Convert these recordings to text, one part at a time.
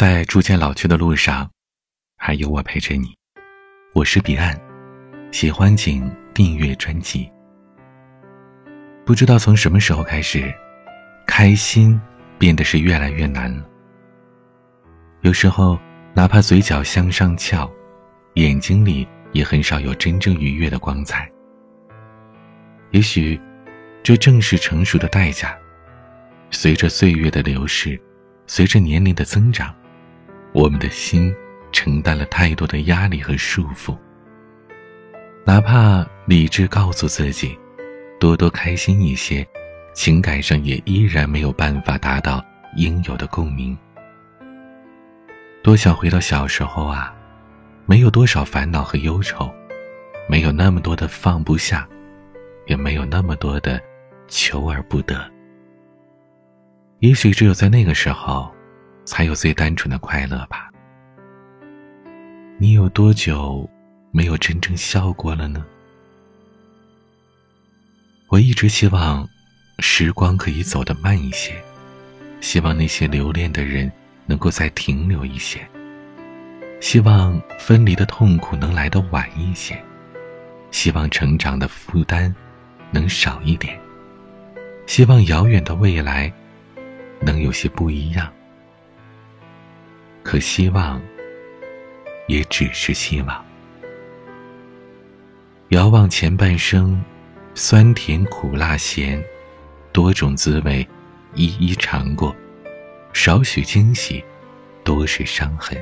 在逐渐老去的路上，还有我陪着你。我是彼岸，喜欢请订阅专辑。不知道从什么时候开始，开心变得是越来越难了。有时候，哪怕嘴角向上翘，眼睛里也很少有真正愉悦的光彩。也许，这正是成熟的代价。随着岁月的流逝，随着年龄的增长。我们的心承担了太多的压力和束缚，哪怕理智告诉自己多多开心一些，情感上也依然没有办法达到应有的共鸣。多想回到小时候啊，没有多少烦恼和忧愁，没有那么多的放不下，也没有那么多的求而不得。也许只有在那个时候。才有最单纯的快乐吧。你有多久没有真正笑过了呢？我一直希望时光可以走得慢一些，希望那些留恋的人能够再停留一些，希望分离的痛苦能来得晚一些，希望成长的负担能少一点，希望遥远的未来能有些不一样。可希望，也只是希望。遥望前半生，酸甜苦辣咸，多种滋味，一一尝过，少许惊喜，多是伤痕。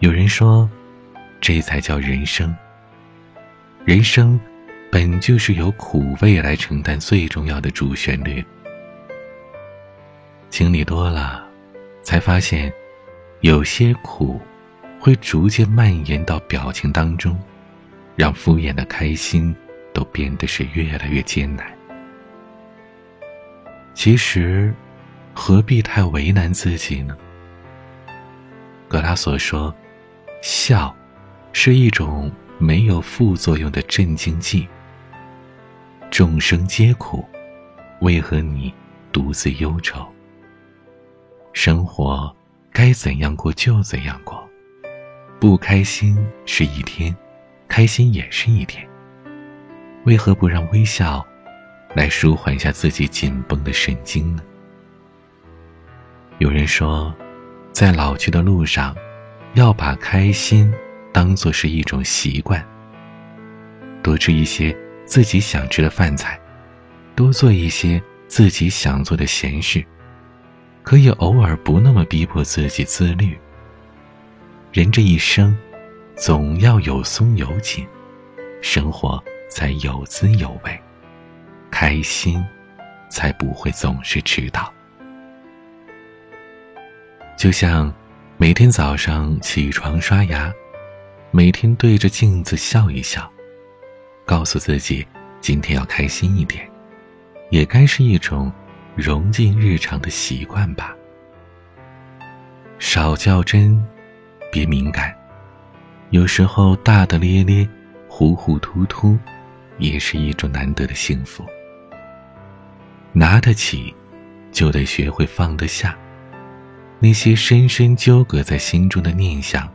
有人说，这才叫人生。人生，本就是由苦味来承担最重要的主旋律。经历多了。才发现，有些苦，会逐渐蔓延到表情当中，让敷衍的开心都变得是越来越艰难。其实，何必太为难自己呢？格拉索说：“笑，是一种没有副作用的镇静剂。众生皆苦，为何你独自忧愁？”生活该怎样过就怎样过，不开心是一天，开心也是一天。为何不让微笑来舒缓一下自己紧绷的神经呢？有人说，在老去的路上，要把开心当做是一种习惯。多吃一些自己想吃的饭菜，多做一些自己想做的闲事。可以偶尔不那么逼迫自己自律。人这一生，总要有松有紧，生活才有滋有味，开心，才不会总是迟到。就像每天早上起床刷牙，每天对着镜子笑一笑，告诉自己今天要开心一点，也该是一种。融进日常的习惯吧。少较真，别敏感。有时候大大咧咧、糊糊涂涂，也是一种难得的幸福。拿得起，就得学会放得下。那些深深纠葛在心中的念想，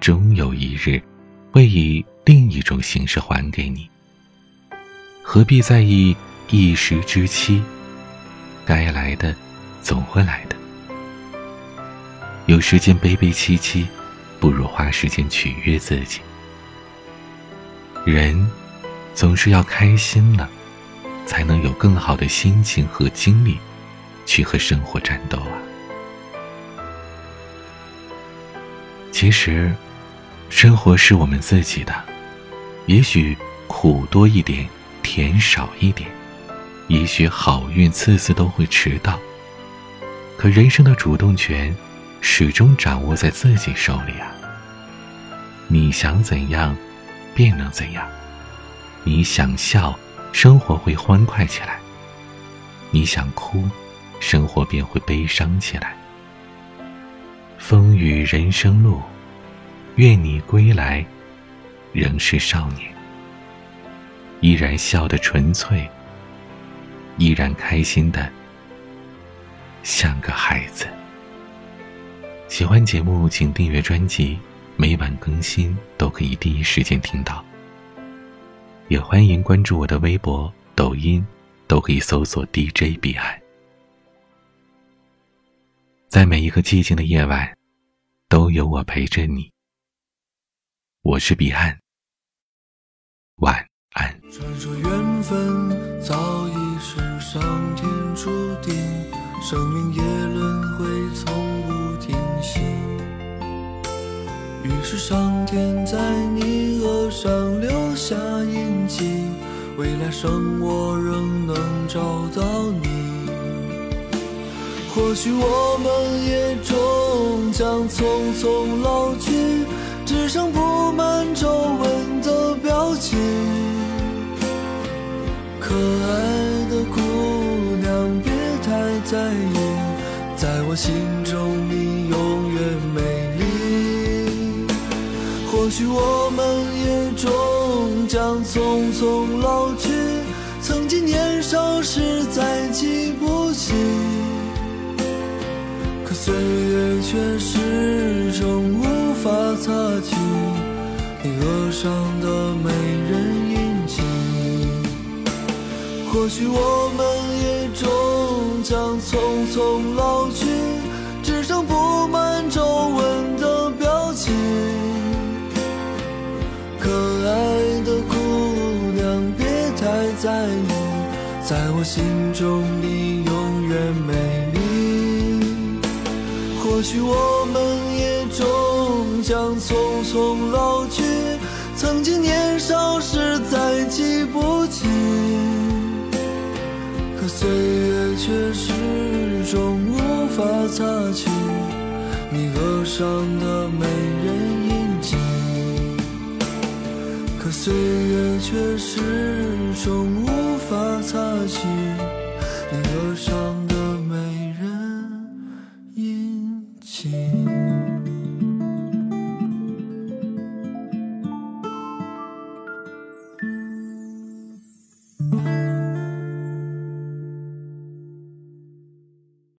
终有一日，会以另一种形式还给你。何必在意一时之期？该来的，总会来的。有时间悲悲戚戚，不如花时间取悦自己。人，总是要开心了，才能有更好的心情和精力，去和生活战斗啊。其实，生活是我们自己的，也许苦多一点，甜少一点。也许好运次次都会迟到，可人生的主动权始终掌握在自己手里啊！你想怎样，便能怎样。你想笑，生活会欢快起来；你想哭，生活便会悲伤起来。风雨人生路，愿你归来仍是少年，依然笑得纯粹。依然开心的，像个孩子。喜欢节目，请订阅专辑，每晚更新都可以第一时间听到。也欢迎关注我的微博、抖音，都可以搜索 DJ 彼岸。在每一个寂静的夜晚，都有我陪着你。我是彼岸，晚安。传说缘分早已是上天在你额上留下印记，未来生我仍能找到你。或许我们也终将匆匆老去，只剩布满皱纹的表情。可爱的姑娘，别太在意，在我心中许我们也终将匆匆老去，曾经年少时再记不起。可岁月却始终无法擦去你额上的美人印记。或许我们也终将匆匆老去，只剩布满皱纹的表情。在我心中你永远美丽。或许我们也终将匆匆老去，曾经年少时再记不起，可岁月却始终无法擦去你额上的美人印记，可岁月却始终无法擦去你额上的美人。印记。